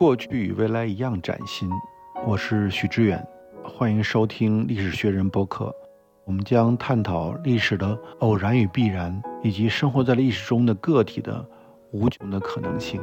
过去与未来一样崭新。我是许知远，欢迎收听历史学人播客。我们将探讨历史的偶然与必然，以及生活在历史中的个体的无穷的可能性。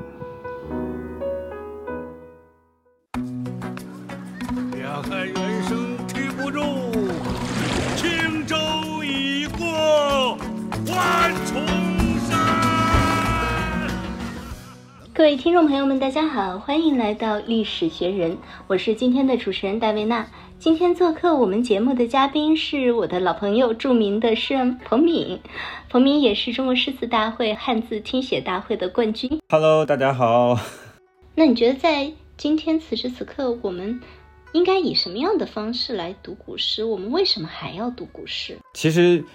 位听众朋友们，大家好，欢迎来到历史学人，我是今天的主持人戴维娜。今天做客我们节目的嘉宾是我的老朋友，著名的诗人彭敏。彭敏也是中国诗词大会汉字听写大会的冠军。Hello，大家好。那你觉得在今天此时此刻，我们应该以什么样的方式来读古诗？我们为什么还要读古诗？其实，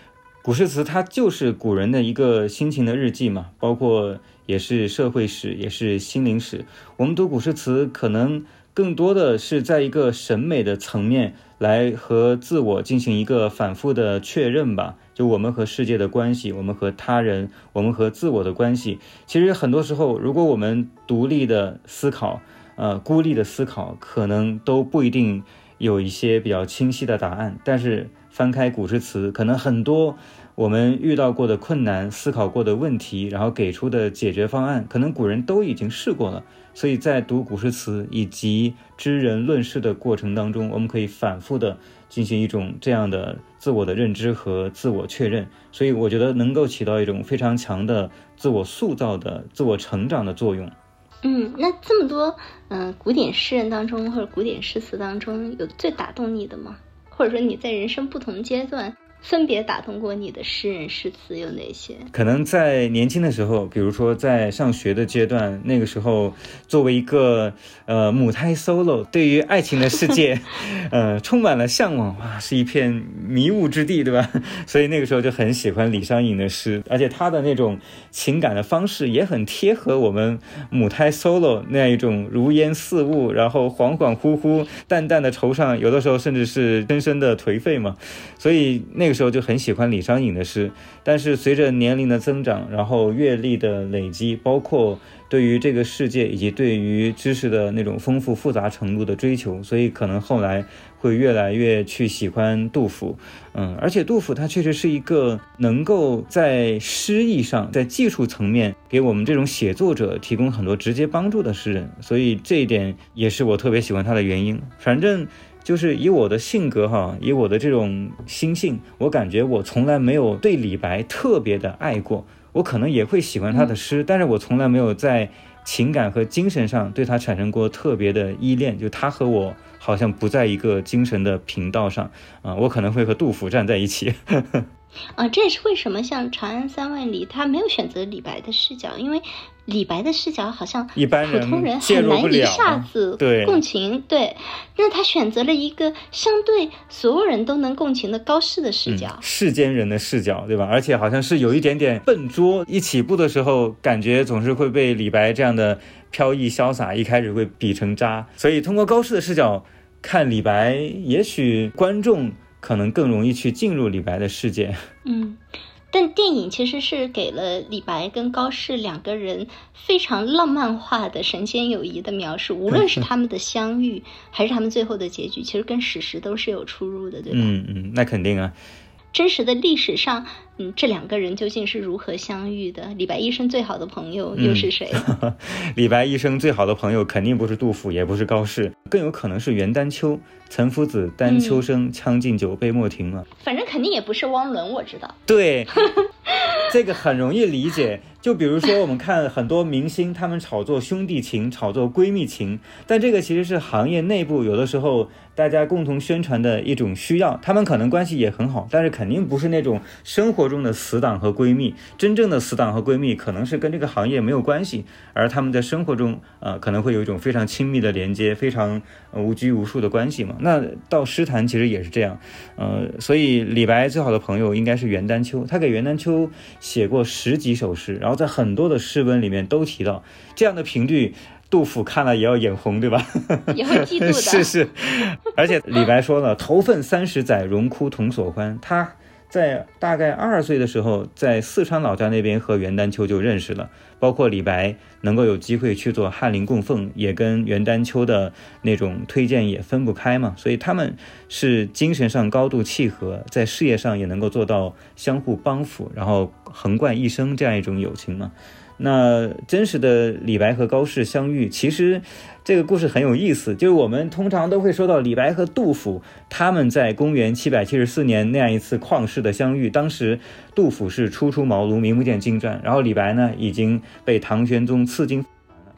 古诗词它就是古人的一个心情的日记嘛，包括也是社会史，也是心灵史。我们读古诗词，可能更多的是在一个审美的层面来和自我进行一个反复的确认吧。就我们和世界的关系，我们和他人，我们和自我的关系。其实很多时候，如果我们独立的思考，呃，孤立的思考，可能都不一定有一些比较清晰的答案。但是翻开古诗词，可能很多我们遇到过的困难、思考过的问题，然后给出的解决方案，可能古人都已经试过了。所以在读古诗词以及知人论事的过程当中，我们可以反复的进行一种这样的自我的认知和自我确认。所以我觉得能够起到一种非常强的自我塑造的、自我成长的作用。嗯，那这么多嗯、古典诗人当中或者古典诗词当中，有最打动你的吗？或者说你在人生不同阶段分别打动过你的诗人诗词有哪些？可能在年轻的时候，比如说在上学的阶段，那个时候作为一个呃母胎 solo，对于爱情的世界，呃充满了向往，哇，是一片迷雾之地，对吧？所以那个时候就很喜欢李商隐的诗，而且他的那种情感的方式也很贴合我们母胎 solo 那样一种如烟似雾，然后恍恍惚惚、淡淡的惆怅，有的时候甚至是深深的颓废嘛。所以那时候就很喜欢李商隐的诗，但是随着年龄的增长，然后阅历的累积，包括对于这个世界以及对于知识的那种丰富复杂程度的追求，所以可能后来会越来越去喜欢杜甫。嗯，而且杜甫他确实是一个能够在诗意上，在技术层面给我们这种写作者提供很多直接帮助的诗人，所以这一点也是我特别喜欢他的原因。反正。就是以我的性格哈，以我的这种心性，我感觉我从来没有对李白特别的爱过。我可能也会喜欢他的诗，但是我从来没有在情感和精神上对他产生过特别的依恋。就他和我好像不在一个精神的频道上啊，我可能会和杜甫站在一起。啊，这也是为什么像《长安三万里》，他没有选择李白的视角，因为李白的视角好像一般普通人很难一下子对共情。对，那他选择了一个相对所有人都能共情的高适的视角。嗯，世间人的视角，对吧？而且好像是有一点点笨拙，一起步的时候感觉总是会被李白这样的飘逸潇洒，一开始会比成渣。所以通过高适的视角看李白，也许观众可能更容易去进入李白的世界。嗯，但电影其实是给了李白跟高适两个人非常浪漫化的神仙友谊的描述，无论是他们的相遇，还是他们最后的结局，其实跟史实都是有出入的，对吧？嗯嗯，那肯定啊。真实的历史上，嗯，这两个人究竟是如何相遇的？李白一生最好的朋友又是谁？李白一生最好的朋友肯定不是杜甫，也不是高适，更有可能是袁丹丘。岑夫子，丹丘生，将进酒，杯莫停嘛。反正肯定也不是汪伦，我知道。对，这个很容易理解。就比如说，我们看很多明星，他们炒作兄弟情，炒作闺蜜情，但这个其实是行业内部有的时候大家共同宣传的一种需要。他们可能关系也很好，但是肯定不是那种生活中的死党和闺蜜。真正的死党和闺蜜可能是跟这个行业没有关系，而他们在生活中，呃，可能会有一种非常亲密的连接，非常、呃、无拘无束的关系嘛。那到诗坛其实也是这样，呃，所以李白最好的朋友应该是袁丹丘，他给袁丹丘写过十几首诗，然后在很多的诗文里面都提到这样的频率。杜甫看了也要眼红，对吧？也会嫉妒的。是是，而且李白说了：“头份三十载，荣枯同所欢。”他在大概二十岁的时候，在四川老家那边和袁丹秋就认识了。包括李白能够有机会去做翰林供奉，也跟袁丹秋的那种推荐也分不开嘛。所以他们是精神上高度契合，在事业上也能够做到相互帮扶，然后横贯一生这样一种友情嘛。那真实的李白和高适相遇，其实这个故事很有意思。就是我们通常都会说到李白和杜甫他们在公元七百七十四年那样一次旷世的相遇。当时杜甫是初出茅庐，名不见经传，然后李白呢已经被唐玄宗赐金。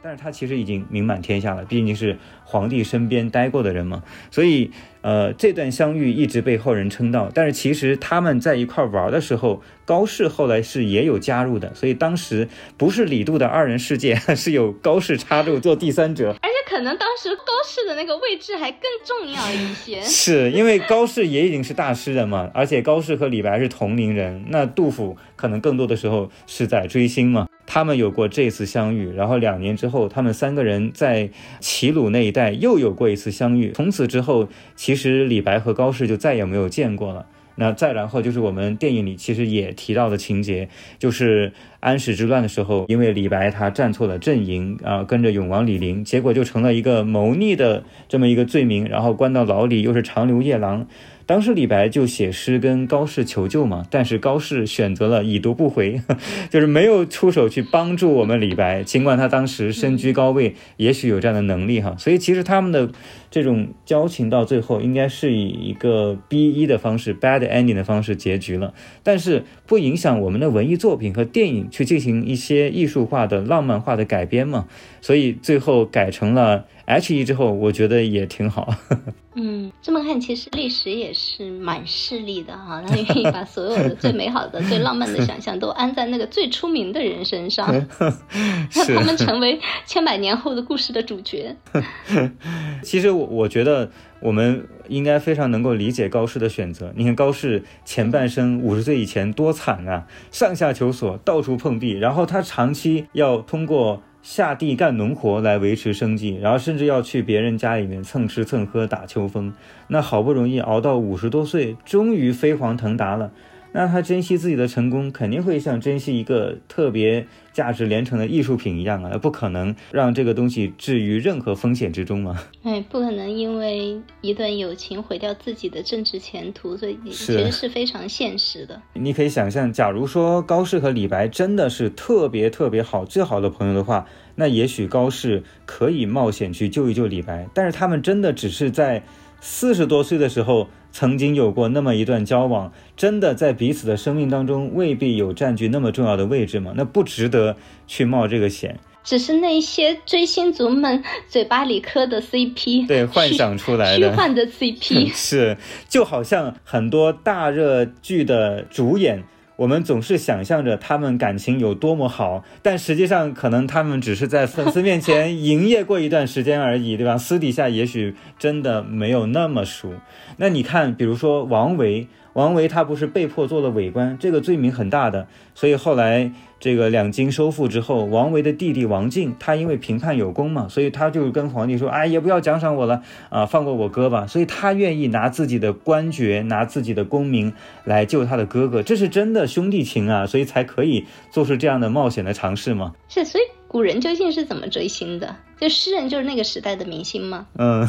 但是他其实已经名满天下了，毕竟是皇帝身边待过的人嘛，所以呃这段相遇一直被后人称道。但是其实他们在一块玩的时候，高适后来是也有加入的，所以当时不是李杜的二人世界，是有高适插入做第三者。而且可能当时高适的那个位置还更重要一些，是因为高适也已经是大诗人嘛，而且高适和李白是同龄人，那杜甫可能更多的时候是在追星嘛。他们有过这次相遇，然后两年之后，他们三个人在齐鲁那一带又有过一次相遇。从此之后，其实李白和高适就再也没有见过了。那再然后就是我们电影里其实也提到的情节，就是安史之乱的时候，因为李白他站错了阵营啊，跟着永王李陵，结果就成了一个谋逆的这么一个罪名，然后关到牢里，又是长留夜郎。当时李白就写诗跟高适求救嘛，但是高适选择了已读不回，就是没有出手去帮助我们李白。尽管他当时身居高位，也许有这样的能力哈，所以其实他们的这种交情到最后应该是以一个 B 一的方式，bad ending 的方式结局了。但是不影响我们的文艺作品和电影去进行一些艺术化的、浪漫化的改编嘛，所以最后改成了。H 一之后，我觉得也挺好。嗯，这么看，其实历史也是蛮势利的哈，他愿意把所有的最美好的、最浪漫的想象都安在那个最出名的人身上，让 他们成为千百年后的故事的主角。其实我我觉得我们应该非常能够理解高适的选择。你看高适前半生五十岁以前多惨啊，上下求索，到处碰壁，然后他长期要通过。下地干农活来维持生计，然后甚至要去别人家里面蹭吃蹭喝打秋风。那好不容易熬到五十多岁，终于飞黄腾达了。那他珍惜自己的成功，肯定会像珍惜一个特别价值连城的艺术品一样啊，不可能让这个东西置于任何风险之中嘛。哎，不可能因为一段友情毁掉自己的政治前途，所以其实是非常现实的。你可以想象，假如说高适和李白真的是特别特别好、最好的朋友的话，那也许高适可以冒险去救一救李白。但是他们真的只是在四十多岁的时候。曾经有过那么一段交往，真的在彼此的生命当中未必有占据那么重要的位置吗？那不值得去冒这个险。只是那些追星族们嘴巴里磕的 CP，对，幻想出来的虚幻的 CP，是就好像很多大热剧的主演。我们总是想象着他们感情有多么好，但实际上可能他们只是在粉丝面前营业过一段时间而已，对吧？私底下也许真的没有那么熟。那你看，比如说王维。王维他不是被迫做了伪官，这个罪名很大的，所以后来这个两京收复之后，王维的弟弟王进，他因为评判有功嘛，所以他就跟皇帝说，哎，也不要奖赏我了啊，放过我哥吧。所以他愿意拿自己的官爵，拿自己的功名来救他的哥哥，这是真的兄弟情啊，所以才可以做出这样的冒险的尝试嘛。是，所以古人究竟是怎么追星的？就诗人就是那个时代的明星吗？嗯。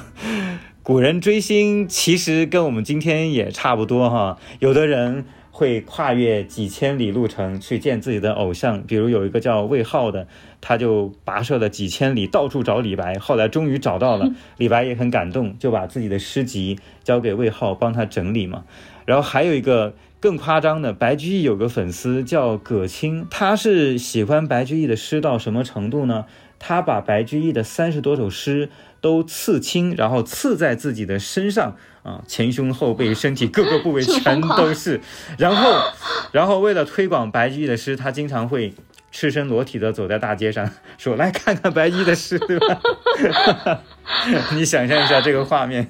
古人追星其实跟我们今天也差不多哈，有的人会跨越几千里路程去见自己的偶像，比如有一个叫魏浩的，他就跋涉了几千里到处找李白，后来终于找到了，李白也很感动，就把自己的诗集交给魏浩帮他整理嘛。然后还有一个更夸张的，白居易有个粉丝叫葛青，他是喜欢白居易的诗到什么程度呢？他把白居易的三十多首诗。都刺青，然后刺在自己的身上啊，前胸后背、身体各个部位全都是。然后，然后为了推广白居易的诗，他经常会赤身裸体的走在大街上，说：“ 来看看白居易的诗，对吧？” 你想象一下这个画面。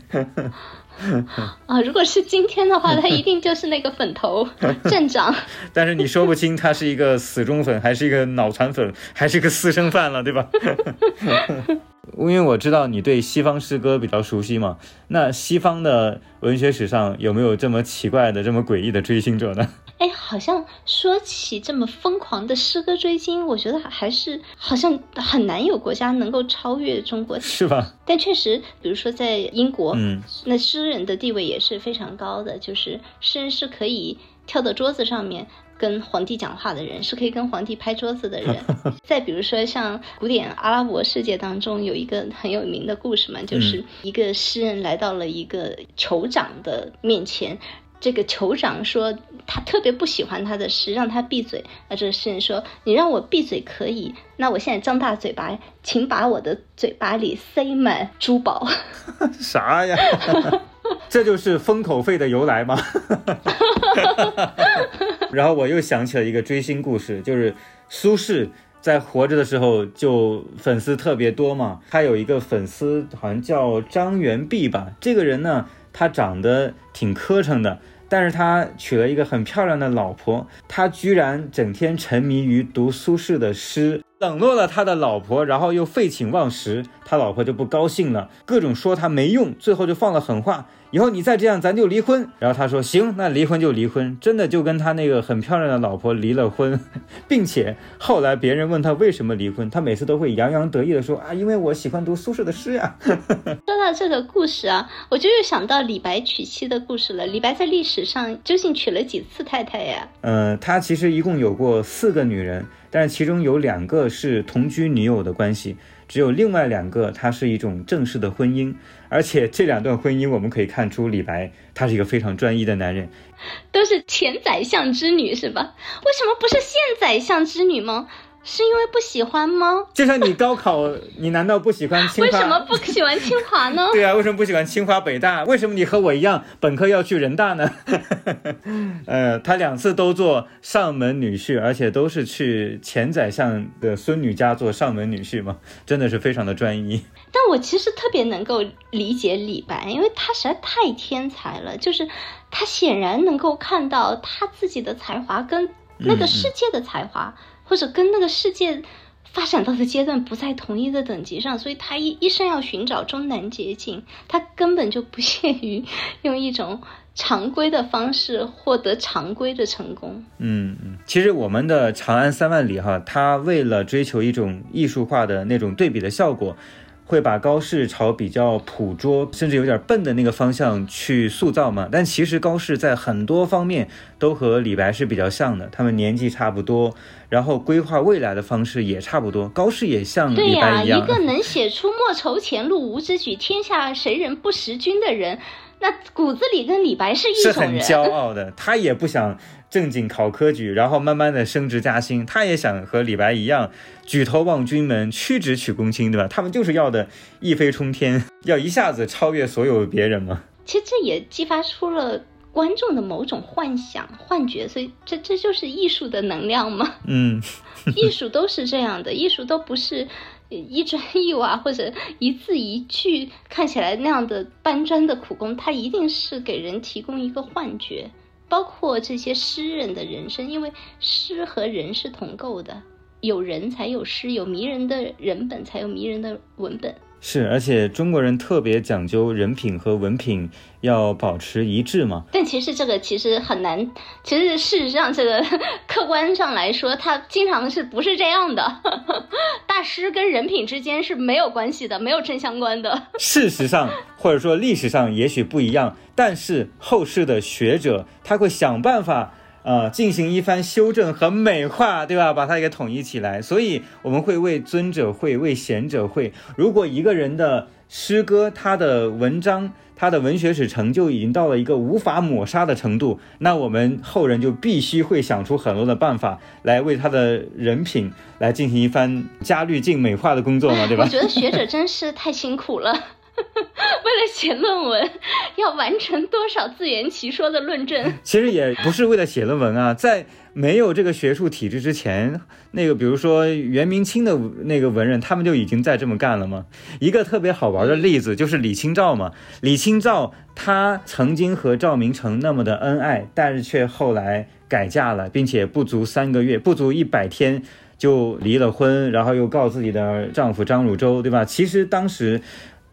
啊，如果是今天的话，他一定就是那个粉头 镇长。但是你说不清他是一个死忠粉，还是一个脑残粉，还是一个私生饭了，对吧？因为我知道你对西方诗歌比较熟悉嘛，那西方的文学史上有没有这么奇怪的、这么诡异的追星者呢？哎，好像说起这么疯狂的诗歌追星，我觉得还是好像很难有国家能够超越中国，是吧？但确实，比如说在英国，嗯，那诗人的地位也是非常高的，就是诗人是可以跳到桌子上面跟皇帝讲话的人，是可以跟皇帝拍桌子的人。再比如说，像古典阿拉伯世界当中有一个很有名的故事嘛，就是一个诗人来到了一个酋长的面前。这个酋长说他特别不喜欢他的诗，让他闭嘴。那这个诗人说：“你让我闭嘴可以，那我现在张大嘴巴，请把我的嘴巴里塞满珠宝。”啥呀？这就是封口费的由来吗？然后我又想起了一个追星故事，就是苏轼在活着的时候就粉丝特别多嘛。他有一个粉丝好像叫张元弼吧，这个人呢，他长得挺磕碜的。但是他娶了一个很漂亮的老婆，他居然整天沉迷于读苏轼的诗，冷落了他的老婆，然后又废寝忘食，他老婆就不高兴了，各种说他没用，最后就放了狠话。以后你再这样，咱就离婚。然后他说行，那离婚就离婚，真的就跟他那个很漂亮的老婆离了婚，并且后来别人问他为什么离婚，他每次都会洋洋得意的说啊，因为我喜欢读苏轼的诗呀。说到这个故事啊，我就又想到李白娶妻的故事了。李白在历史上究竟娶了几次太太呀？嗯，他其实一共有过四个女人，但是其中有两个是同居女友的关系。只有另外两个，它是一种正式的婚姻，而且这两段婚姻，我们可以看出李白他是一个非常专一的男人，都是前宰相之女是吧？为什么不是现宰相之女吗？是因为不喜欢吗？就像你高考，你难道不喜欢清华？为什么不喜欢清华呢？对啊，为什么不喜欢清华北大？为什么你和我一样，本科要去人大呢？呃，他两次都做上门女婿，而且都是去前宰相的孙女家做上门女婿嘛，真的是非常的专一。但我其实特别能够理解李白，因为他实在太天才了，就是他显然能够看到他自己的才华跟那个世界的才华。或者跟那个世界发展到的阶段不在同一个等级上，所以他一一生要寻找终南捷径，他根本就不屑于 用一种常规的方式获得常规的成功。嗯，其实我们的《长安三万里》哈，他为了追求一种艺术化的那种对比的效果。会把高适朝比较捕捉，甚至有点笨的那个方向去塑造嘛？但其实高适在很多方面都和李白是比较像的，他们年纪差不多，然后规划未来的方式也差不多。高适也像李白一样，一个能写出“莫愁前路无知己，天下谁人不识君”的人，那骨子里跟李白是一种人。是很骄傲的，他也不想。正经考科举，然后慢慢的升职加薪，他也想和李白一样举头望君门，屈指取公卿，对吧？他们就是要的一飞冲天，要一下子超越所有别人嘛。其实这也激发出了观众的某种幻想、幻觉，所以这这就是艺术的能量嘛。嗯，艺术都是这样的，艺术都不是一砖一瓦或者一字一句看起来那样的搬砖的苦工，它一定是给人提供一个幻觉。包括这些诗人的人生，因为诗和人是同构的，有人才有诗，有迷人的人本才有迷人的文本。是，而且中国人特别讲究人品和文品要保持一致嘛。但其实这个其实很难，其实事实上这个客观上来说，他经常是不是这样的？大师跟人品之间是没有关系的，没有正相关的。事实上，或者说历史上也许不一样，但是后世的学者他会想办法。呃，进行一番修正和美化，对吧？把它给统一起来。所以我们会为尊者会，为贤者会。如果一个人的诗歌、他的文章、他的文学史成就已经到了一个无法抹杀的程度，那我们后人就必须会想出很多的办法来为他的人品来进行一番加滤镜、美化的工作嘛，对吧？我觉得学者真是太辛苦了。为了写论文，要完成多少自圆其说的论证？其实也不是为了写论文啊，在没有这个学术体制之前，那个比如说元明清的那个文人，他们就已经在这么干了吗？一个特别好玩的例子就是李清照嘛。李清照她曾经和赵明诚那么的恩爱，但是却后来改嫁了，并且不足三个月，不足一百天就离了婚，然后又告自己的丈夫张汝舟，对吧？其实当时。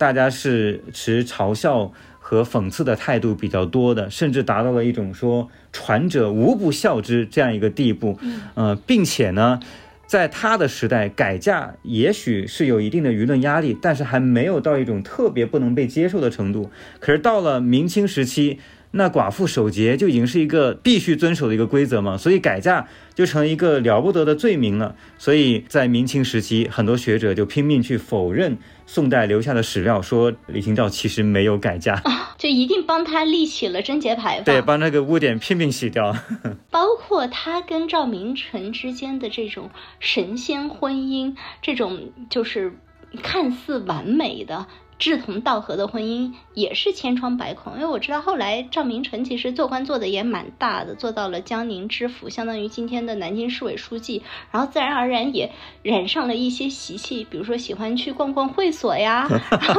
大家是持嘲笑和讽刺的态度比较多的，甚至达到了一种说传者无不孝之这样一个地步。嗯，并且呢，在他的时代，改嫁也许是有一定的舆论压力，但是还没有到一种特别不能被接受的程度。可是到了明清时期。那寡妇守节就已经是一个必须遵守的一个规则嘛，所以改嫁就成了一个了不得的罪名了。所以在明清时期，很多学者就拼命去否认宋代留下的史料，说李清照其实没有改嫁，就一定帮他立起了贞节牌坊，对，帮那个污点拼命洗掉。包括他跟赵明诚之间的这种神仙婚姻，这种就是看似完美的。志同道合的婚姻也是千疮百孔，因为我知道后来赵明诚其实做官做的也蛮大的，做到了江宁知府，相当于今天的南京市委书记，然后自然而然也染上了一些习气，比如说喜欢去逛逛会所呀，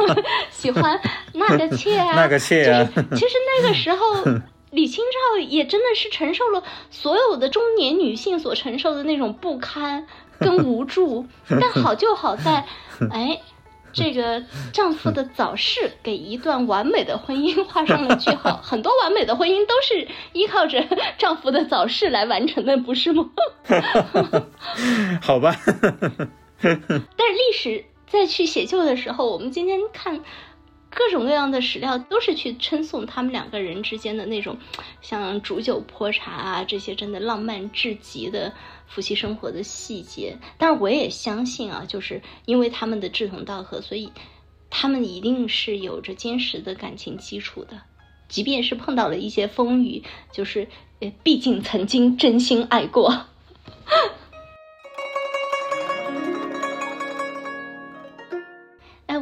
喜欢纳 个妾啊，纳个妾啊。其实那个时候李清照也真的是承受了所有的中年女性所承受的那种不堪跟无助，但好就好在，哎。这个丈夫的早逝给一段完美的婚姻画上了句号。很多完美的婚姻都是依靠着丈夫的早逝来完成的，不是吗？好吧。但是历史在去写就的时候，我们今天看。各种各样的史料都是去称颂他们两个人之间的那种，像煮酒泼茶啊这些真的浪漫至极的夫妻生活的细节。但是我也相信啊，就是因为他们的志同道合，所以他们一定是有着坚实的感情基础的。即便是碰到了一些风雨，就是呃，毕竟曾经真心爱过。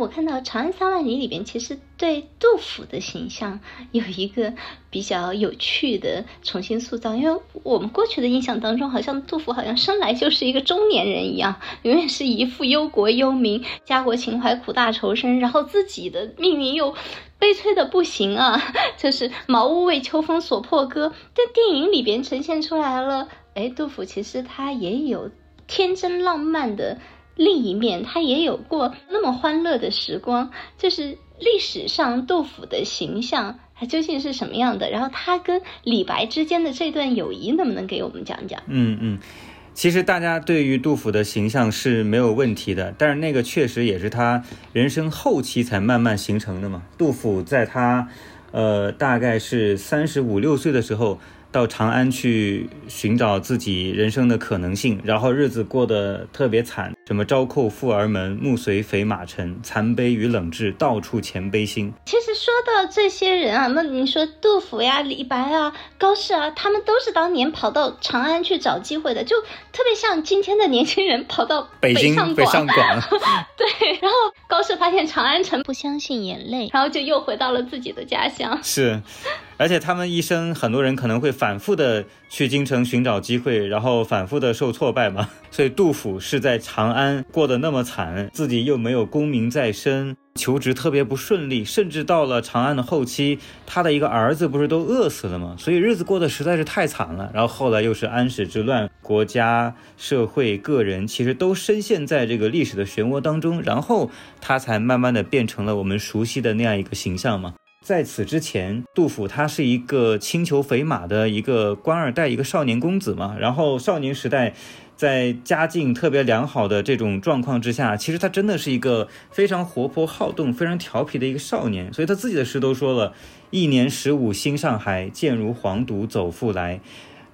我看到《长安三万里》里边，其实对杜甫的形象有一个比较有趣的重新塑造。因为我们过去的印象当中，好像杜甫好像生来就是一个中年人一样，永远是一副忧国忧民、家国情怀、苦大仇深，然后自己的命运又悲催的不行啊，就是茅屋为秋风所破歌。但电影里边呈现出来了，哎，杜甫其实他也有天真浪漫的。另一面，他也有过那么欢乐的时光。就是历史上杜甫的形象，他究竟是什么样的？然后他跟李白之间的这段友谊，能不能给我们讲讲？嗯嗯，其实大家对于杜甫的形象是没有问题的，但是那个确实也是他人生后期才慢慢形成的嘛。杜甫在他，呃，大概是三十五六岁的时候。到长安去寻找自己人生的可能性，然后日子过得特别惨，什么朝扣富儿门，暮随肥马尘，残悲与冷炙，到处前悲心。其实说到这些人啊，那你说杜甫呀、李白啊、高适啊，他们都是当年跑到长安去找机会的，就特别像今天的年轻人跑到北京北上广。对，然后高适发现长安城不相信眼泪，然后就又回到了自己的家乡。是。而且他们一生，很多人可能会反复的去京城寻找机会，然后反复的受挫败嘛。所以杜甫是在长安过得那么惨，自己又没有功名在身，求职特别不顺利，甚至到了长安的后期，他的一个儿子不是都饿死了吗？所以日子过得实在是太惨了。然后后来又是安史之乱，国家、社会、个人其实都深陷在这个历史的漩涡当中，然后他才慢慢的变成了我们熟悉的那样一个形象嘛。在此之前，杜甫他是一个轻裘肥马的一个官二代，一个少年公子嘛。然后少年时代，在家境特别良好的这种状况之下，其实他真的是一个非常活泼好动、非常调皮的一个少年。所以他自己的诗都说了：“一年十五心上海，渐如黄犊走复来。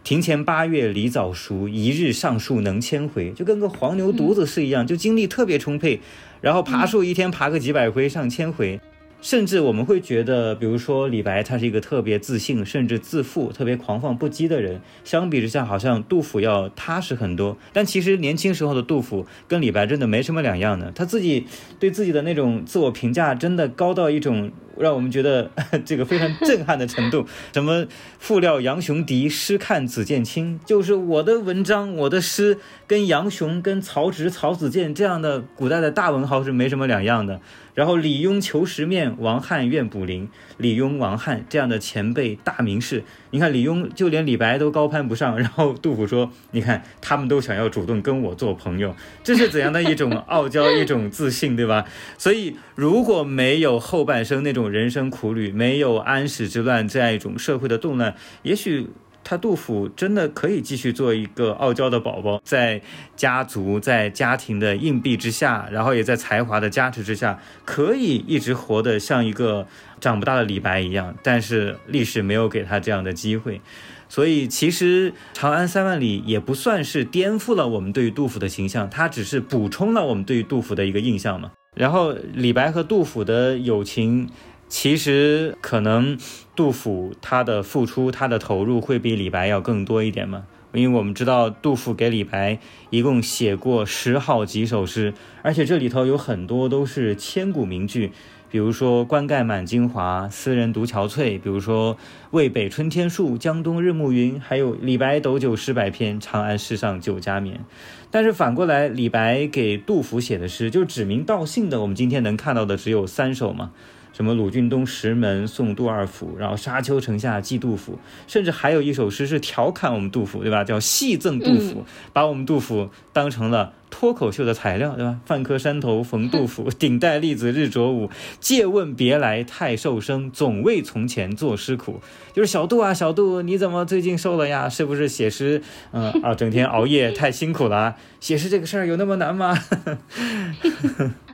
庭前八月梨枣熟，一日上树能千回。”就跟个黄牛犊子是一样，就精力特别充沛，然后爬树一天爬个几百回、上千回。甚至我们会觉得，比如说李白，他是一个特别自信，甚至自负、特别狂放不羁的人。相比之下，好像杜甫要踏实很多。但其实年轻时候的杜甫跟李白真的没什么两样的。他自己对自己的那种自我评价，真的高到一种让我们觉得这个非常震撼的程度。什么“复料杨雄敌，诗看子建清”，就是我的文章、我的诗跟杨雄、跟曹植、曹子建这样的古代的大文豪是没什么两样的。然后李邕求实面，王翰愿补陵。李邕、王翰这样的前辈大名士，你看李邕就连李白都高攀不上。然后杜甫说：“你看他们都想要主动跟我做朋友，这是怎样的一种傲娇，一种自信，对吧？” 所以如果没有后半生那种人生苦旅，没有安史之乱这样一种社会的动乱，也许。他杜甫真的可以继续做一个傲娇的宝宝，在家族、在家庭的硬币之下，然后也在才华的加持之下，可以一直活得像一个长不大的李白一样。但是历史没有给他这样的机会，所以其实《长安三万里》也不算是颠覆了我们对于杜甫的形象，它只是补充了我们对于杜甫的一个印象嘛。然后李白和杜甫的友情。其实可能杜甫他的付出、他的投入会比李白要更多一点嘛，因为我们知道杜甫给李白一共写过十好几首诗，而且这里头有很多都是千古名句，比如说“冠盖满京华，斯人独憔悴”，比如说“渭北春天树，江东日暮云”，还有“李白斗酒诗百篇，长安市上酒家眠”。但是反过来，李白给杜甫写的诗，就指名道姓的，我们今天能看到的只有三首嘛。什么鲁郡东石门送杜二府，然后沙丘城下寄杜甫，甚至还有一首诗是调侃我们杜甫，对吧？叫戏赠杜甫，把我们杜甫当成了脱口秀的材料，对吧？范柯山头逢杜甫，顶戴笠子日着午，借问别来太瘦生，总为从前作诗苦。就是小杜啊，小杜，你怎么最近瘦了呀？是不是写诗，嗯啊，整天熬夜太辛苦了？写诗这个事儿有那么难吗？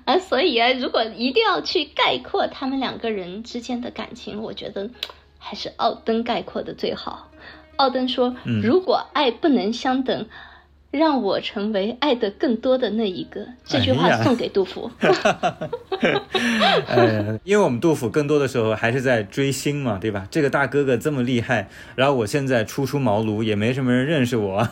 啊，所以啊，如果一定要去概括他们两个人之间的感情，我觉得还是奥登概括的最好。奥登说：“如果爱不能相等。”让我成为爱的更多的那一个，这句话送给杜甫。呃，因为我们杜甫更多的时候还是在追星嘛，对吧？这个大哥哥这么厉害，然后我现在初出茅庐，也没什么人认识我，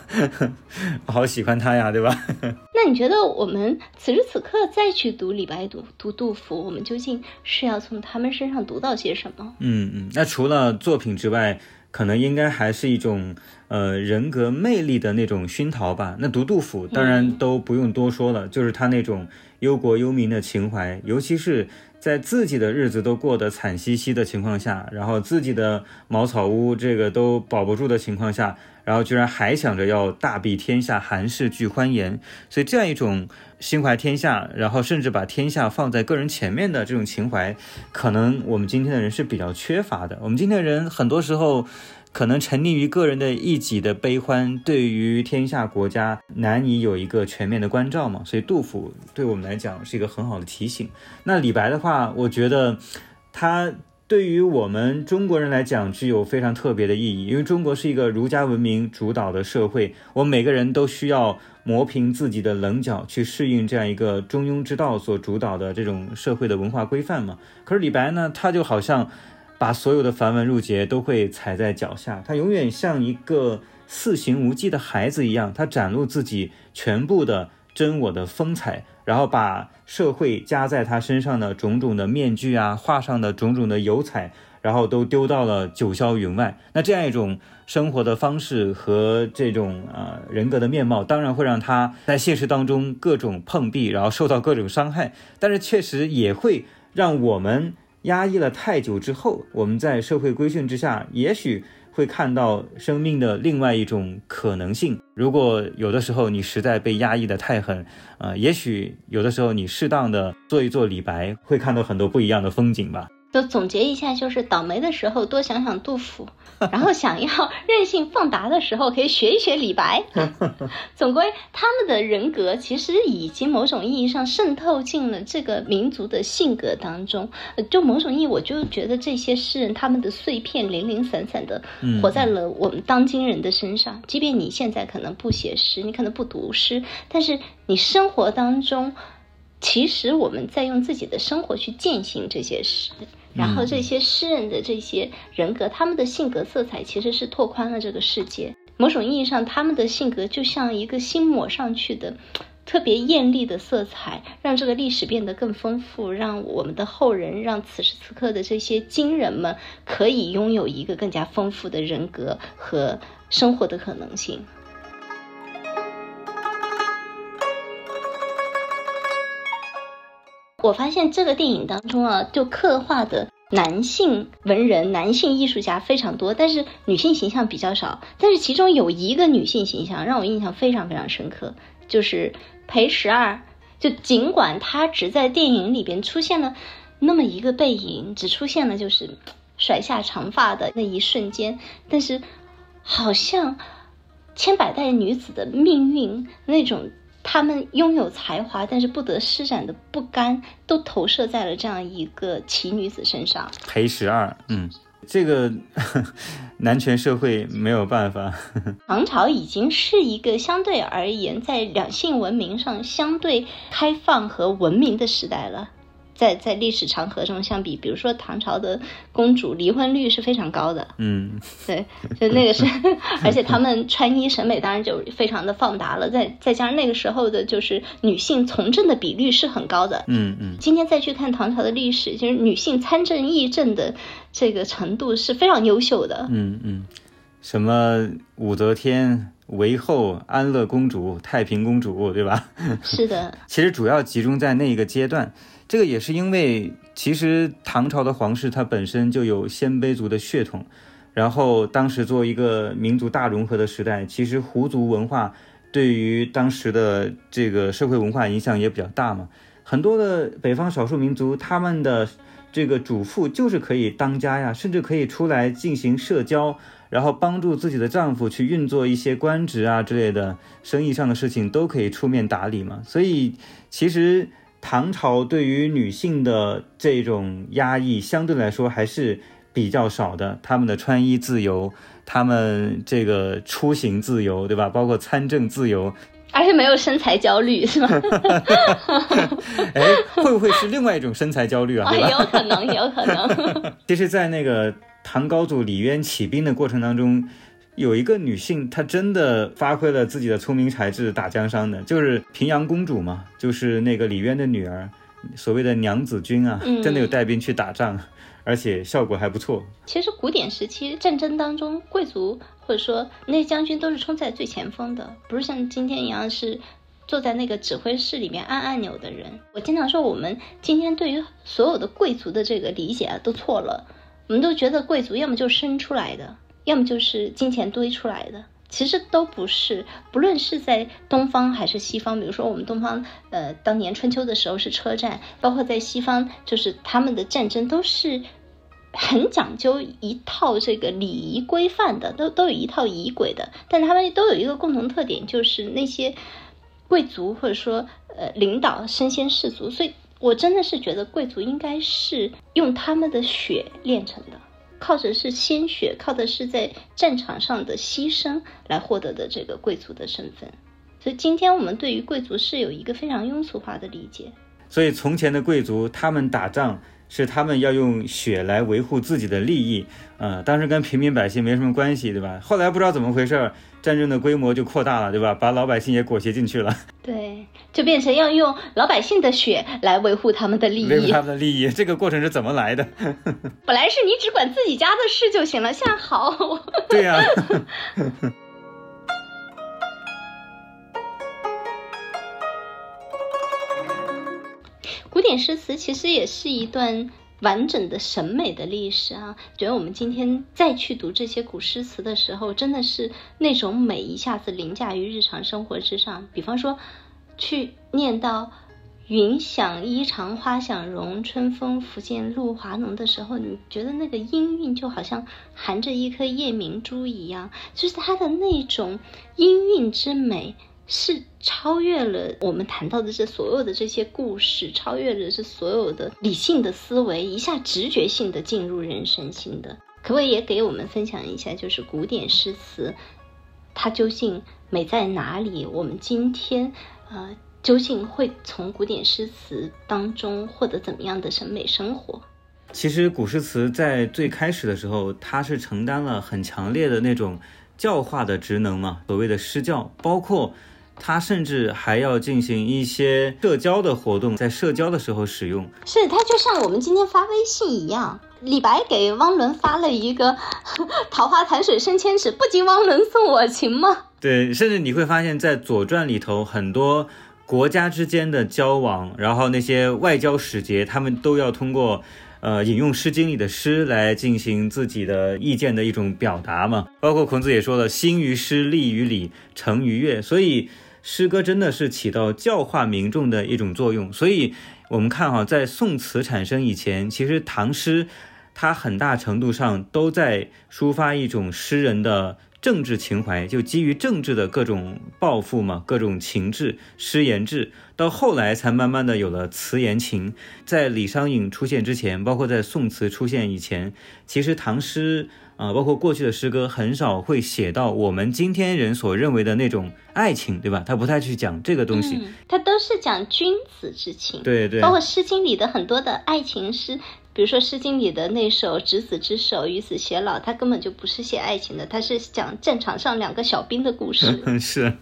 好喜欢他呀，对吧？那你觉得我们此时此刻再去读李白、读读杜甫，我们究竟是要从他们身上读到些什么？嗯嗯，那除了作品之外。可能应该还是一种呃人格魅力的那种熏陶吧。那读杜甫当然都不用多说了，就是他那种忧国忧民的情怀，尤其是在自己的日子都过得惨兮兮的情况下，然后自己的茅草屋这个都保不住的情况下。然后居然还想着要大庇天下寒士俱欢颜，所以这样一种心怀天下，然后甚至把天下放在个人前面的这种情怀，可能我们今天的人是比较缺乏的。我们今天的人很多时候可能沉溺于个人的一己的悲欢，对于天下国家难以有一个全面的关照嘛。所以杜甫对我们来讲是一个很好的提醒。那李白的话，我觉得他。对于我们中国人来讲，具有非常特别的意义，因为中国是一个儒家文明主导的社会，我们每个人都需要磨平自己的棱角，去适应这样一个中庸之道所主导的这种社会的文化规范嘛。可是李白呢，他就好像把所有的繁文缛节都会踩在脚下，他永远像一个肆行无忌的孩子一样，他展露自己全部的真我的风采。然后把社会加在他身上的种种的面具啊，画上的种种的油彩，然后都丢到了九霄云外。那这样一种生活的方式和这种呃人格的面貌，当然会让他在现实当中各种碰壁，然后受到各种伤害。但是确实也会让我们压抑了太久之后，我们在社会规训之下，也许。会看到生命的另外一种可能性。如果有的时候你实在被压抑的太狠，呃，也许有的时候你适当的做一做李白，会看到很多不一样的风景吧。就总结一下，就是倒霉的时候多想想杜甫，然后 想要任性放达的时候可以学一学李白。总归他们的人格其实已经某种意义上渗透进了这个民族的性格当中。就某种意义，我就觉得这些诗人他们的碎片零零散散的活在了我们当今人的身上。即便你现在可能不写诗，你可能不读诗，但是你生活当中。其实我们在用自己的生活去践行这些诗，然后这些诗人的这些人格，他们的性格色彩其实是拓宽了这个世界。某种意义上，他们的性格就像一个新抹上去的。特别艳丽的色彩，让这个历史变得更丰富，让我们的后人，让此时此刻的这些今人们，可以拥有一个更加丰富的人格和生活的可能性。我发现这个电影当中啊，就刻画的男性文人、男性艺术家非常多，但是女性形象比较少。但是其中有一个女性形象让我印象非常非常深刻，就是裴十二。就尽管她只在电影里边出现了那么一个背影，只出现了就是甩下长发的那一瞬间，但是好像千百代女子的命运那种。他们拥有才华，但是不得施展的不甘，都投射在了这样一个奇女子身上。裴十二，嗯，这个 男权社会没有办法。唐朝已经是一个相对而言在两性文明上相对开放和文明的时代了。在在历史长河中相比，比如说唐朝的公主离婚率是非常高的，嗯，对，就那个是，而且他们穿衣审美当然就非常的放达了，再再加上那个时候的就是女性从政的比率是很高的，嗯嗯，今天再去看唐朝的历史，就是女性参政议政的这个程度是非常优秀的，嗯嗯，什么武则天、韦后、安乐公主、太平公主，对吧？是的，其实主要集中在那一个阶段。这个也是因为，其实唐朝的皇室它本身就有鲜卑族的血统，然后当时作为一个民族大融合的时代，其实胡族文化对于当时的这个社会文化影响也比较大嘛。很多的北方少数民族，他们的这个主妇就是可以当家呀，甚至可以出来进行社交，然后帮助自己的丈夫去运作一些官职啊之类的生意上的事情，都可以出面打理嘛。所以其实。唐朝对于女性的这种压抑相对来说还是比较少的，她们的穿衣自由，她们这个出行自由，对吧？包括参政自由，而且没有身材焦虑，是吗？哎，会不会是另外一种身材焦虑啊？有可能，有可能。其实，在那个唐高祖李渊起兵的过程当中。有一个女性，她真的发挥了自己的聪明才智，打江山的，就是平阳公主嘛，就是那个李渊的女儿，所谓的娘子军啊，真的有带兵去打仗，而且效果还不错。其实古典时期战争当中，贵族或者说那些将军都是冲在最前锋的，不是像今天一样是坐在那个指挥室里面按按钮的人。我经常说，我们今天对于所有的贵族的这个理解啊，都错了。我们都觉得贵族要么就生出来的。要么就是金钱堆出来的，其实都不是。不论是在东方还是西方，比如说我们东方，呃，当年春秋的时候是车战，包括在西方，就是他们的战争都是很讲究一套这个礼仪规范的，都都有一套仪轨的。但他们都有一个共同特点，就是那些贵族或者说呃领导身先士卒。所以我真的是觉得贵族应该是用他们的血炼成的。靠着是鲜血，靠的是在战场上的牺牲来获得的这个贵族的身份，所以今天我们对于贵族是有一个非常庸俗化的理解。所以从前的贵族，他们打仗。是他们要用血来维护自己的利益，呃，当时跟平民百姓没什么关系，对吧？后来不知道怎么回事，战争的规模就扩大了，对吧？把老百姓也裹挟进去了，对，就变成要用老百姓的血来维护他们的利益，维护他们的利益，这个过程是怎么来的？本来是你只管自己家的事就行了，现在好，对呀。古典诗词其实也是一段完整的审美的历史啊！觉得我们今天再去读这些古诗词的时候，真的是那种美一下子凌驾于日常生活之上。比方说，去念到“云想衣裳花想容，春风拂槛露华浓”的时候，你觉得那个音韵就好像含着一颗夜明珠一样，就是它的那种音韵之美。是超越了我们谈到的这所有的这些故事，超越了这所有的理性的思维，一下直觉性的进入人身心的。可不可以也给我们分享一下，就是古典诗词，它究竟美在哪里？我们今天呃究竟会从古典诗词当中获得怎么样的审美生活？其实古诗词在最开始的时候，它是承担了很强烈的那种教化的职能嘛，所谓的诗教，包括它甚至还要进行一些社交的活动，在社交的时候使用。是它就像我们今天发微信一样，李白给汪伦发了一个 “桃花潭水深千尺，不及汪伦送我情”吗？对，甚至你会发现在《左传》里头很多。国家之间的交往，然后那些外交使节，他们都要通过，呃，引用《诗经》里的诗来进行自己的意见的一种表达嘛。包括孔子也说了“兴于诗，立于礼，成于乐”，所以诗歌真的是起到教化民众的一种作用。所以我们看哈，在宋词产生以前，其实唐诗它很大程度上都在抒发一种诗人的。政治情怀就基于政治的各种抱负嘛，各种情志、诗言志，到后来才慢慢的有了词言情。在李商隐出现之前，包括在宋词出现以前，其实唐诗啊，包括过去的诗歌，很少会写到我们今天人所认为的那种爱情，对吧？他不太去讲这个东西，他都是讲君子之情。对对，包括《诗经》里的很多的爱情诗。比如说《诗经》里的那首“执子之手，与子偕老”，它根本就不是写爱情的，它是讲战场上两个小兵的故事。是，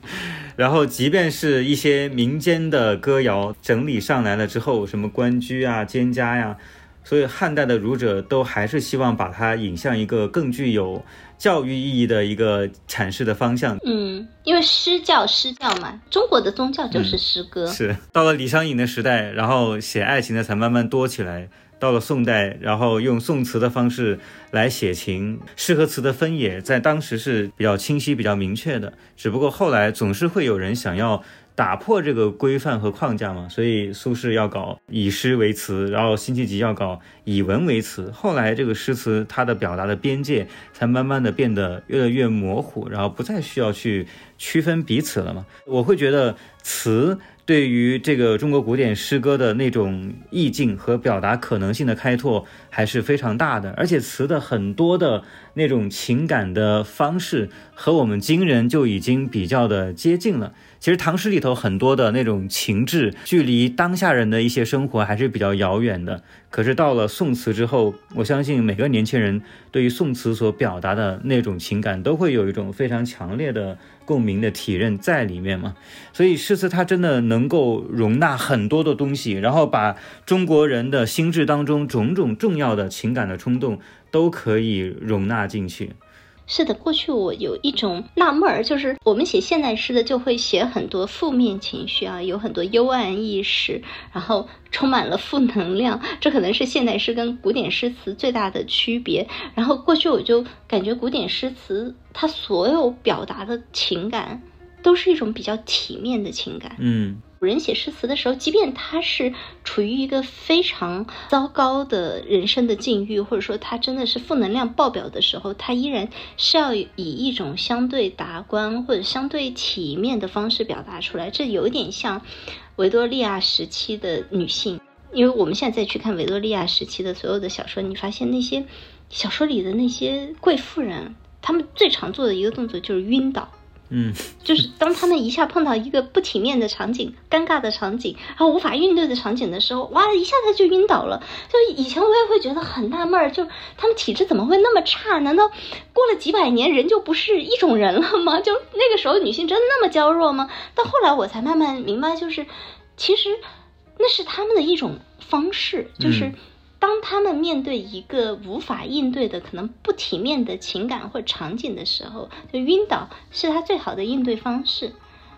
然后即便是一些民间的歌谣整理上来了之后，什么关雎啊、蒹葭呀，所以汉代的儒者都还是希望把它引向一个更具有教育意义的一个阐释的方向。嗯，因为诗教诗教嘛，中国的宗教就是诗歌。是，到了李商隐的时代，然后写爱情的才慢慢多起来。到了宋代，然后用宋词的方式来写情，诗和词的分野在当时是比较清晰、比较明确的。只不过后来总是会有人想要打破这个规范和框架嘛，所以苏轼要搞以诗为词，然后辛弃疾要搞以文为词。后来这个诗词它的表达的边界才慢慢的变得越来越模糊，然后不再需要去区分彼此了嘛。我会觉得词。对于这个中国古典诗歌的那种意境和表达可能性的开拓还是非常大的，而且词的很多的那种情感的方式和我们今人就已经比较的接近了。其实唐诗里头很多的那种情志，距离当下人的一些生活还是比较遥远的。可是到了宋词之后，我相信每个年轻人对于宋词所表达的那种情感，都会有一种非常强烈的共鸣的体认在里面嘛。所以诗词它真的能够容纳很多的东西，然后把中国人的心智当中种种重要的情感的冲动都可以容纳进去。是的，过去我有一种纳闷儿，就是我们写现代诗的就会写很多负面情绪啊，有很多幽暗意识，然后充满了负能量，这可能是现代诗跟古典诗词最大的区别。然后过去我就感觉古典诗词它所有表达的情感，都是一种比较体面的情感。嗯。人写诗词的时候，即便他是处于一个非常糟糕的人生的境遇，或者说他真的是负能量爆表的时候，他依然是要以一种相对达观或者相对体面的方式表达出来。这有点像维多利亚时期的女性，因为我们现在再去看维多利亚时期的所有的小说，你发现那些小说里的那些贵妇人，她们最常做的一个动作就是晕倒。嗯，就是当他们一下碰到一个不体面的场景、尴尬的场景，然后无法应对的场景的时候，哇，一下他就晕倒了。就以前我也会觉得很纳闷儿，就他们体质怎么会那么差？难道过了几百年人就不是一种人了吗？就那个时候女性真的那么娇弱吗？到后来我才慢慢明白，就是其实那是他们的一种方式，就是。当他们面对一个无法应对的可能不体面的情感或场景的时候，就晕倒是他最好的应对方式。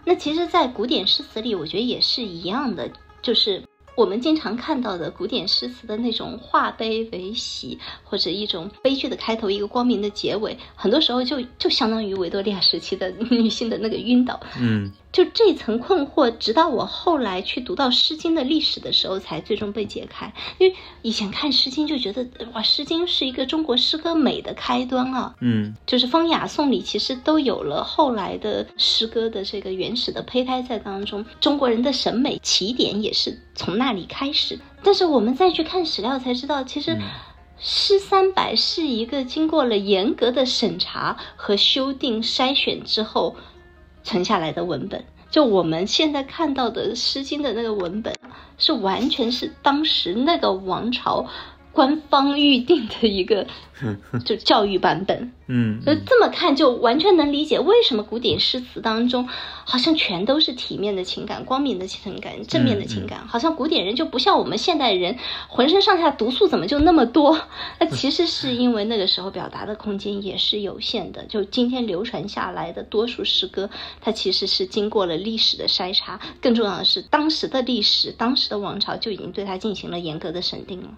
那其实，在古典诗词里，我觉得也是一样的，就是我们经常看到的古典诗词的那种化悲为喜，或者一种悲剧的开头，一个光明的结尾，很多时候就就相当于维多利亚时期的女性的那个晕倒。嗯。就这层困惑，直到我后来去读到《诗经》的历史的时候，才最终被解开。因为以前看《诗经》就觉得，哇，《诗经》是一个中国诗歌美的开端啊。嗯，就是风雅颂里其实都有了后来的诗歌的这个原始的胚胎在当中。中国人的审美起点也是从那里开始。但是我们再去看史料才知道，其实《诗三百》是一个经过了严格的审查和修订筛选之后。存下来的文本，就我们现在看到的《诗经》的那个文本，是完全是当时那个王朝官方预定的一个 就教育版本。嗯，所以这么看，就完全能理解为什么古典诗词当中好像全都是体面的情感、光明的情感、正面的情感，好像古典人就不像我们现代人，浑身上下毒素怎么就那么多？那其实是因为那个时候表达的空间也是有限的。就今天流传下来的多数诗歌，它其实是经过了历史的筛查，更重要的是当时的历史、当时的王朝就已经对它进行了严格的审定了。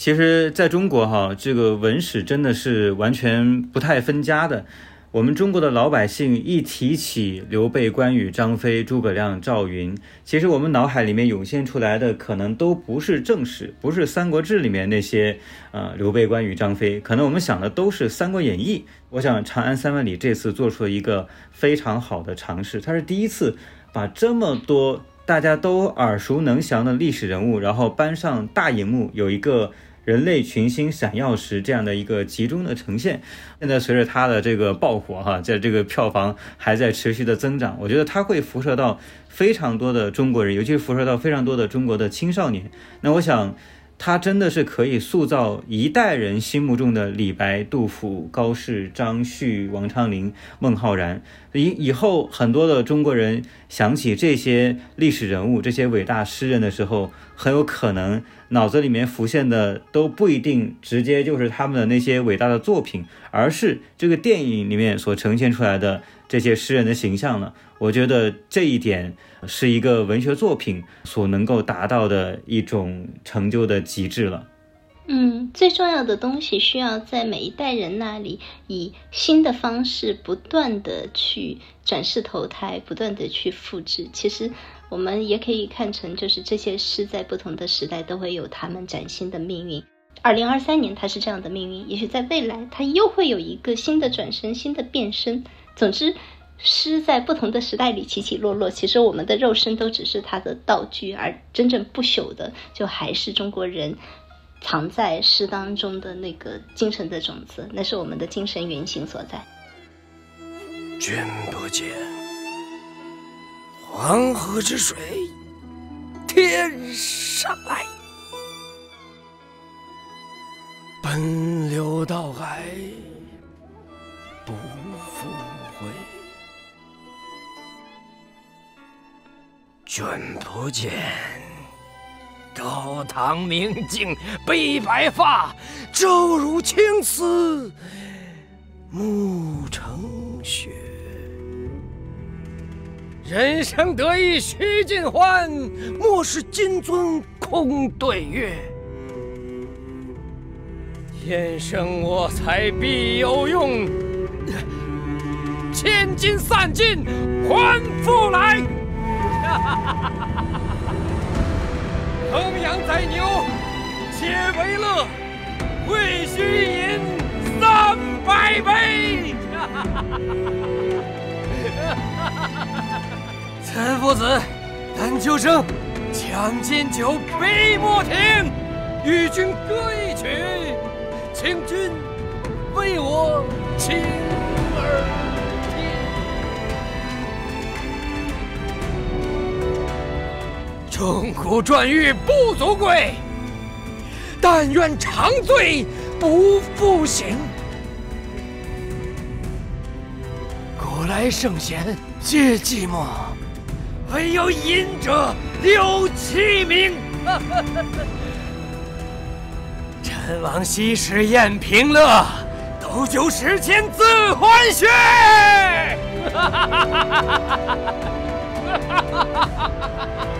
其实，在中国哈，这个文史真的是完全不太分家的。我们中国的老百姓一提起刘备、关羽、张飞、诸葛亮、赵云，其实我们脑海里面涌现出来的可能都不是正史，不是《三国志》里面那些呃刘备、关羽、张飞，可能我们想的都是《三国演义》。我想，《长安三万里》这次做出了一个非常好的尝试，它是第一次把这么多大家都耳熟能详的历史人物，然后搬上大荧幕，有一个。人类群星闪耀时，这样的一个集中的呈现，现在随着它的这个爆火，哈，在这个票房还在持续的增长，我觉得它会辐射到非常多的中国人，尤其是辐射到非常多的中国的青少年。那我想。他真的是可以塑造一代人心目中的李白、杜甫、高适、张旭、王昌龄、孟浩然。以以后很多的中国人想起这些历史人物、这些伟大诗人的时候，很有可能脑子里面浮现的都不一定直接就是他们的那些伟大的作品，而是这个电影里面所呈现出来的这些诗人的形象了。我觉得这一点。是一个文学作品所能够达到的一种成就的极致了。嗯，最重要的东西需要在每一代人那里以新的方式不断的去转世投胎，不断的去复制。其实我们也可以看成，就是这些诗在不同的时代都会有他们崭新的命运。二零二三年它是这样的命运，也许在未来它又会有一个新的转身、新的变身。总之。诗在不同的时代里起起落落，其实我们的肉身都只是它的道具，而真正不朽的，就还是中国人藏在诗当中的那个精神的种子，那是我们的精神原型所在。君不见黄河之水天上来，奔流到海君不见，高堂明镜悲白发，朝如青丝暮成雪。人生得意须尽欢，莫使金樽空对月。天生我材必有用，千金散尽还复来。衡阳宰牛，且为乐，会须饮三百杯。岑夫子，丹丘生，《将进酒》杯莫停，与君歌一曲，请君为我倾耳。钟鼓馔玉不足贵，但愿长醉不复醒。古来圣贤皆寂寞，唯有饮者留其名。陈王昔时宴平乐，斗酒十千恣欢谑。